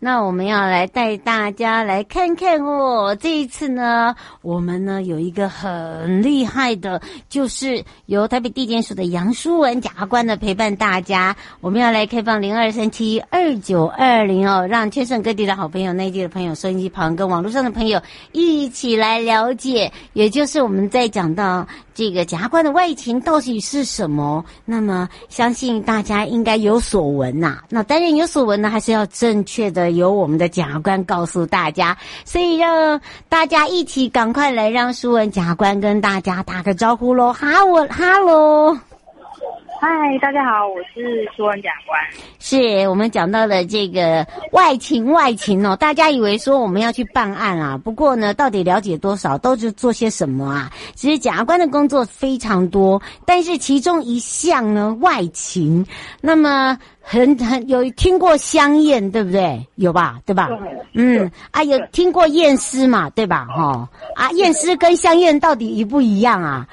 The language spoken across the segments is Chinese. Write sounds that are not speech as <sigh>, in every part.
那我们要来带大家来看看哦，这一次呢，我们呢有一个很厉害的，就是由台北地检署的杨书文检察官的陪伴大家。我们要来开放零二三七二九二零哦，让全省各地的好朋友、内地的朋友、收音机旁跟网络上的朋友一起来了解。也就是我们在讲到这个检察官的外勤到底是什么，那么相信大家应该有所闻呐、那当然有所闻呢，还是要正确的。由我们的检察官告诉大家，所以让大家一起赶快来，让舒文检察官跟大家打个招呼喽！哈，我哈喽。嗨，大家好，我是苏文检察官。是我们讲到了这个外勤外勤哦，大家以为说我们要去办案啊，不过呢，到底了解多少，都是做些什么啊？其实检察官的工作非常多，但是其中一项呢，外勤，那么很很有听过香艳，对不对？有吧？对吧？对嗯，啊，有听过验尸嘛？对吧？哈、哦，啊，验尸跟香艳到底一不一样啊？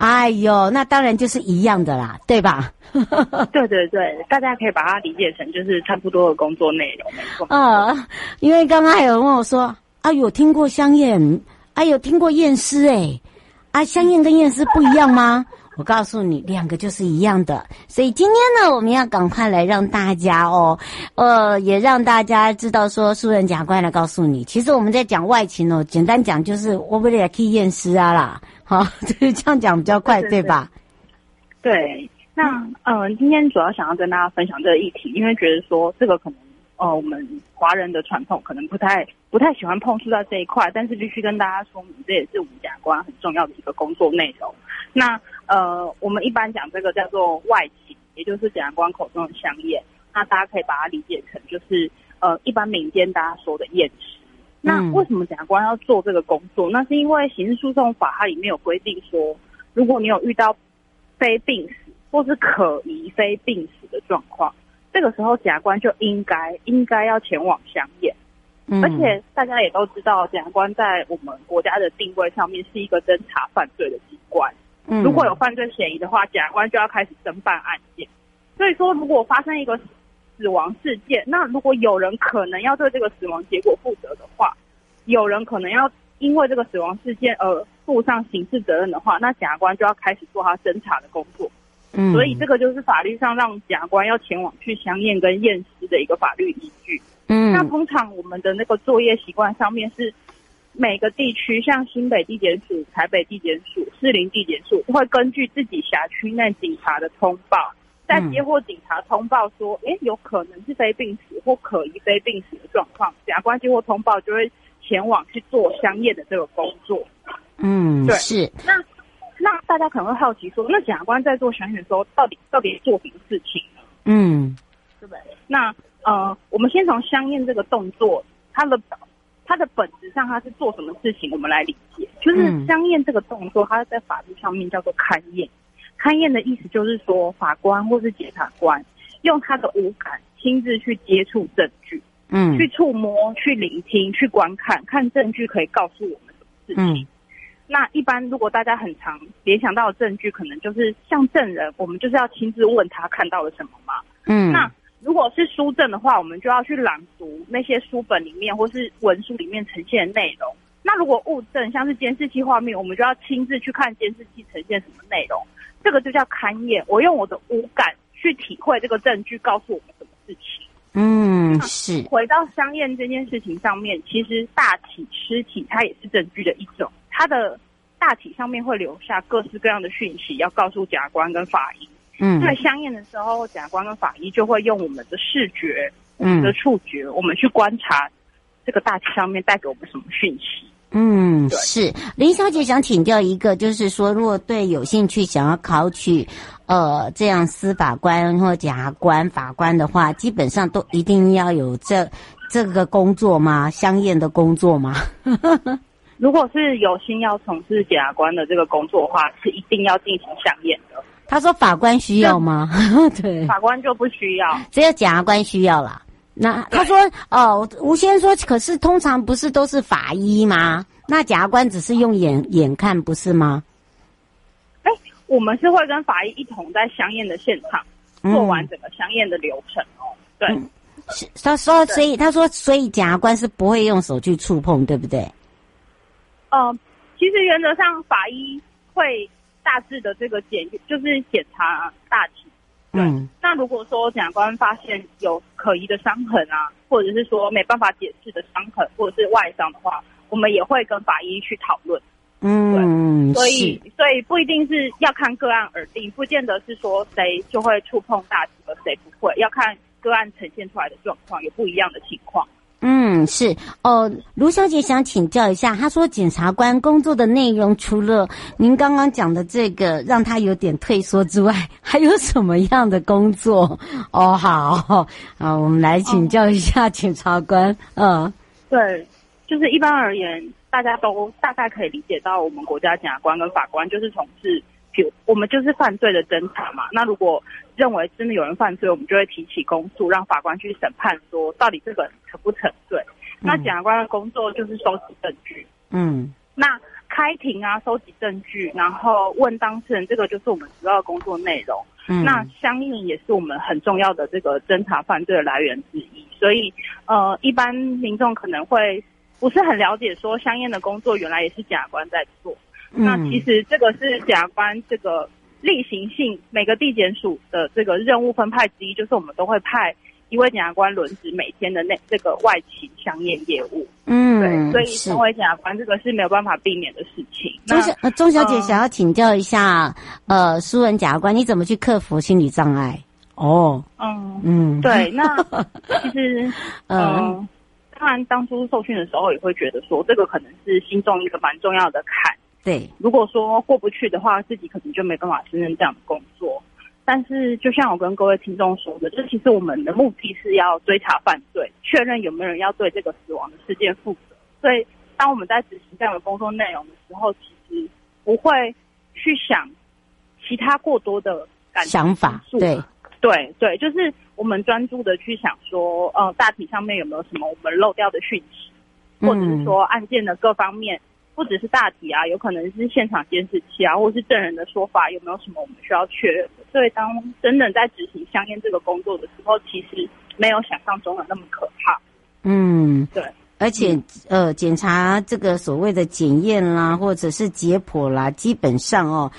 哎呦，那当然就是一样的啦，对吧？<laughs> 对对对，大家可以把它理解成就是差不多的工作内容，没错。啊，<laughs> 因为刚刚还有人问我说：“啊，有听过香艳？啊，有听过验尸？哎，啊，香艳跟验尸不一样吗？”我告诉你，两个就是一样的。所以今天呢，我们要赶快来让大家哦，呃，也让大家知道说，书文检察官来告诉你，其实我们在讲外勤哦，简单讲就是我们也可以验尸啊啦。好，<laughs> 就是这样讲比较快，对，吧？对，那嗯、呃，今天主要想要跟大家分享这个议题，因为觉得说这个可能呃，我们华人的传统可能不太不太喜欢碰触到这一块，但是必须跟大家说明，这也是我们检察官很重要的一个工作内容。那呃，我们一般讲这个叫做外企，也就是检察官口中的香艳，那大家可以把它理解成就是呃，一般民间大家说的验尸。那为什么检察官要做这个工作？那是因为刑事诉讼法它里面有规定说，如果你有遇到非病死或是可疑非病死的状况，这个时候检察官就应该应该要前往相验。嗯，而且大家也都知道，检察官在我们国家的定位上面是一个侦查犯罪的机关。嗯，如果有犯罪嫌疑的话，检察官就要开始侦办案件。所以说，如果发生一个死亡事件，那如果有人可能要对这个死亡结果负责的话，有人可能要因为这个死亡事件而负上刑事责任的话，那检察官就要开始做他侦查的工作。嗯，所以这个就是法律上让检察官要前往去相验跟验尸的一个法律依据。嗯，那通常我们的那个作业习惯上面是每个地区，像新北地检署、台北地检署、士林地检署，会根据自己辖区内警察的通报。在接获警察通报说，哎、欸，有可能是非病死或可疑非病死的状况，检察官接获通报就会前往去做相验的这个工作。嗯，对，是。那那大家可能会好奇说，那检察官在做相验的时候，到底到底做什么事情呢？嗯，对不对？那呃，我们先从相验这个动作，它的它的本质上它是做什么事情，我们来理解。就是相验这个动作，它在法律上面叫做勘验。勘验的意思就是说，法官或是检察官用他的五感亲自去接触证据，嗯，去触摸、去聆听、去观看，看证据可以告诉我们什么事情。嗯、那一般如果大家很常联想到的证据，可能就是像证人，我们就是要亲自问他看到了什么嘛。嗯，那如果是书证的话，我们就要去朗读那些书本里面或是文书里面呈现的内容。那如果物证像是监视器画面，我们就要亲自去看监视器呈现什么内容。这个就叫勘验，我用我的五感去体会这个证据，告诉我们什么事情。嗯，是。回到香艳这件事情上面，其实大体、尸体它也是证据的一种。它的大体上面会留下各式各样的讯息，要告诉检察官跟法医。嗯，在香艳的时候，检察官跟法医就会用我们的视觉、我们的触觉，我们去观察这个大体上面带给我们什么讯息。嗯，是林小姐想请教一个，就是说，如果对有兴趣想要考取呃这样司法官或检察官、法官的话，基本上都一定要有这这个工作吗？相应的工作吗？<laughs> 如果是有心要从事检察官的这个工作的话，是一定要进行相应的。他说法官需要吗？<laughs> 对，法官就不需要，只有检察官需要啦。那他说哦，吴先生说，可是通常不是都是法医吗？那检察官只是用眼眼看，不是吗？哎，我们是会跟法医一同在相验的现场做完整个相验的流程哦。对，他说，所以他说，所以检察官是不会用手去触碰，对不对？其实原则上法医会大致的这个检，就是检查大体。嗯，那如果说检察官发现有可疑的伤痕啊，或者是说没办法解释的伤痕，或者是外伤的话，我们也会跟法医去讨论。嗯，对，所以所以不一定是要看个案而定，不见得是说谁就会触碰大体，而谁不会，要看个案呈现出来的状况有不一样的情况。嗯，是哦，卢小姐想请教一下，她说检察官工作的内容除了您刚刚讲的这个让她有点退缩之外，还有什么样的工作？哦，好，啊，我们来请教一下检察官。嗯，嗯 <laughs> 对，就是一般而言，大家都大概可以理解到，我们国家检察官跟法官就是从事。我们就是犯罪的侦查嘛。那如果认为真的有人犯罪，我们就会提起公诉，让法官去审判，说到底这个人成不成罪。嗯、那检察官的工作就是收集证据。嗯。那开庭啊，收集证据，然后问当事人，这个就是我们主要的工作内容。嗯。那相应也是我们很重要的这个侦查犯罪的来源之一。所以，呃，一般民众可能会不是很了解，说相应的工作原来也是检察官在做。嗯、那其实这个是检察官这个例行性每个地检署的这个任务分派之一，就是我们都会派一位检察官轮值每天的那这个外勤相验业务。嗯，对，所以成为检察官这个是没有办法避免的事情。钟小呃，钟小姐想要请教一下，呃，呃苏文检察官，你怎么去克服心理障碍？哦，嗯嗯，对，那 <laughs> 其实嗯、呃，当然当初受训的时候也会觉得说，这个可能是心中一个蛮重要的坎。对，如果说过不去的话，自己可能就没办法胜任这样的工作。但是，就像我跟各位听众说的，这其实我们的目的是要追查犯罪，确认有没有人要对这个死亡的事件负责。所以，当我们在执行这样的工作内容的时候，其实不会去想其他过多的感想法。对，对，对，就是我们专注的去想说，呃，大体上面有没有什么我们漏掉的讯息，或者是说案件的各方面。不只是大体啊，有可能是现场监视器啊，或是证人的说法，有没有什么我们需要确认的？所以，当真的在执行香烟这个工作的时候，其实没有想象中的那么可怕。嗯，对。而且，呃，检查这个所谓的检验啦，或者是解剖啦，基本上哦，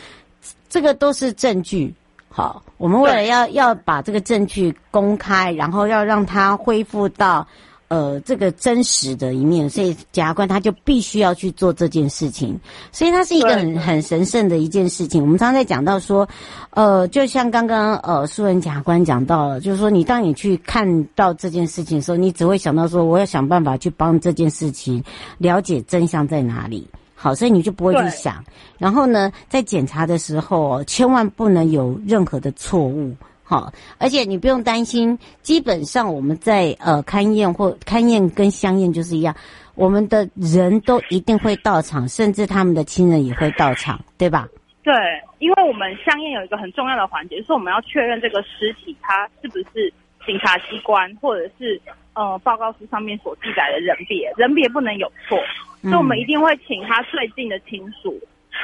这个都是证据。好，我们为了要要把这个证据公开，然后要让它恢复到。呃，这个真实的一面，所以检察官他就必须要去做这件事情，所以它是一个很很神圣的一件事情。我们常常在讲到说，呃，就像刚刚呃苏文检察官讲到了，就是说你当你去看到这件事情的时候，你只会想到说，我要想办法去帮这件事情了解真相在哪里。好，所以你就不会去想。然后呢，在检查的时候，千万不能有任何的错误。好，而且你不用担心，基本上我们在呃勘验或勘验跟相验就是一样，我们的人都一定会到场，甚至他们的亲人也会到场，对吧？对，因为我们相验有一个很重要的环节，就是我们要确认这个尸体它是不是警察机关或者是呃报告书上面所记载的人别，人别不能有错，所以我们一定会请他最近的亲属、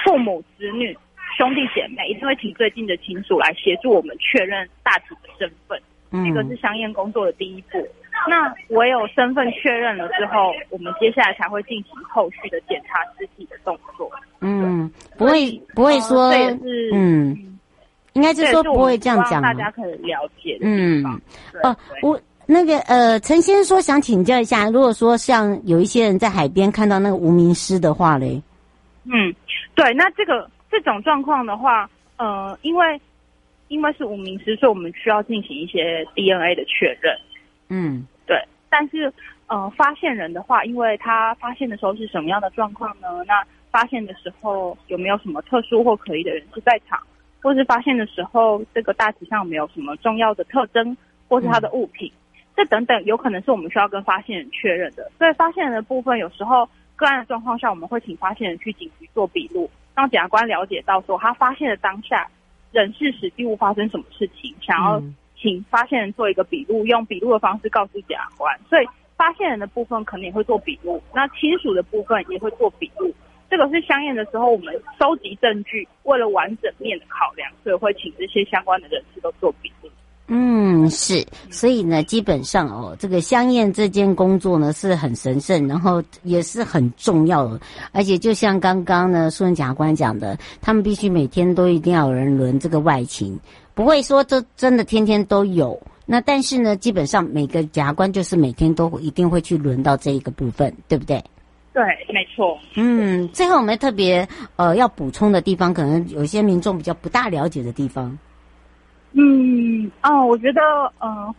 父母、子女。兄弟姐妹一定会请最近的亲属来协助我们确认大体的身份，嗯，这个是香验工作的第一步。那唯有身份确认了之后，我们接下来才会进行后续的检查尸体的动作。嗯，不会不会说，呃、是嗯，应该是说不会这样讲，大家可以了解。嗯，哦，我那个呃，陈先生说想请教一下，如果说像有一些人在海边看到那个无名尸的话嘞，嗯，对，那这个。这种状况的话，呃，因为因为是无名尸，所以我们需要进行一些 DNA 的确认。嗯，对。但是呃，发现人的话，因为他发现的时候是什么样的状况呢？那发现的时候有没有什么特殊或可疑的人士在场，或是发现的时候这个大体上没有什么重要的特征，或是他的物品，这等等有可能是我们需要跟发现人确认的。所以发现人的部分，有时候个案的状况下，我们会请发现人去警局做笔录，让检察官了解到说他发现的当下人事时地物发生什么事情，想要请发现人做一个笔录，用笔录的方式告诉检察官。所以。发现人的部分可能也会做笔录，那亲属的部分也会做笔录。这个是相验的时候，我们收集证据，为了完整面的考量，所以会请这些相关的人士都做笔录。嗯，是，所以呢，基本上哦，这个香艳这件工作呢是很神圣，然后也是很重要的，而且就像刚刚呢，苏文检察官讲的，他们必须每天都一定要有人轮这个外勤，不会说这真的天天都有。那但是呢，基本上每个检察官就是每天都一定会去轮到这一个部分，对不对？对，没错。嗯，最后我们特别呃要补充的地方，可能有些民众比较不大了解的地方。嗯，哦，我觉得呃，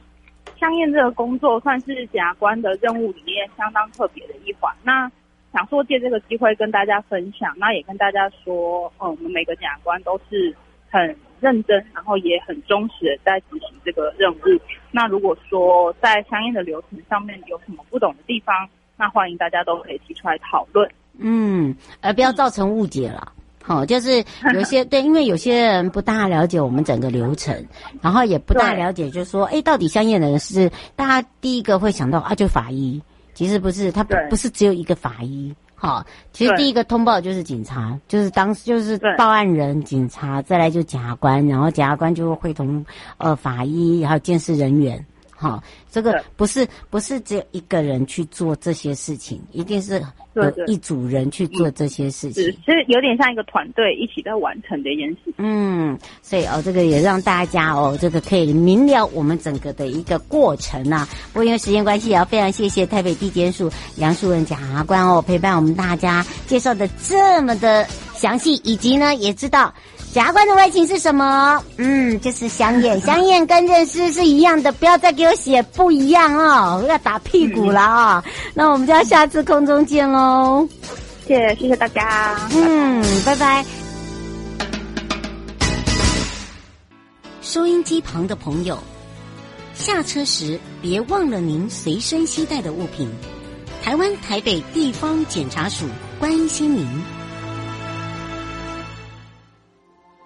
相验这个工作算是检察官的任务里面相当特别的一环。那想说借这个机会跟大家分享，那也跟大家说，呃，我们每个检察官都是很。认真，然后也很忠实的在执行这个任务。那如果说在相应的流程上面有什么不懂的地方，那欢迎大家都可以提出来讨论。嗯，而不要造成误解了。好、哦，就是有些 <laughs> 对，因为有些人不大了解我们整个流程，然后也不大了解，就是说，哎，到底相验的人是大家第一个会想到啊，就法医。其实不是，他不不是只有一个法医。好，其实第一个通报就是警察，就是当时就是报案人警察，再来就检察官，然后检察官就会会同呃法医，还有监视人员。好，这个不是不是只有一个人去做这些事情，一定是有一组人去做这些事情。其实有点像一个团队一起在完成的一件事。嗯，所以哦，这个也让大家哦，这个可以明了我们整个的一个过程啊。不过因为时间关系，也要非常谢谢台北地检署杨淑文检察官哦，陪伴我们大家介绍的这么的详细，以及呢也知道。检察官的外勤是什么？嗯，就是香艳，香艳跟认识是一样的，不要再给我写不一样哦，要打屁股了啊、哦！那我们就要下次空中见喽，谢谢谢谢大家，嗯，拜拜。收音机旁的朋友，下车时别忘了您随身携带的物品。台湾台北地方检察署关心您。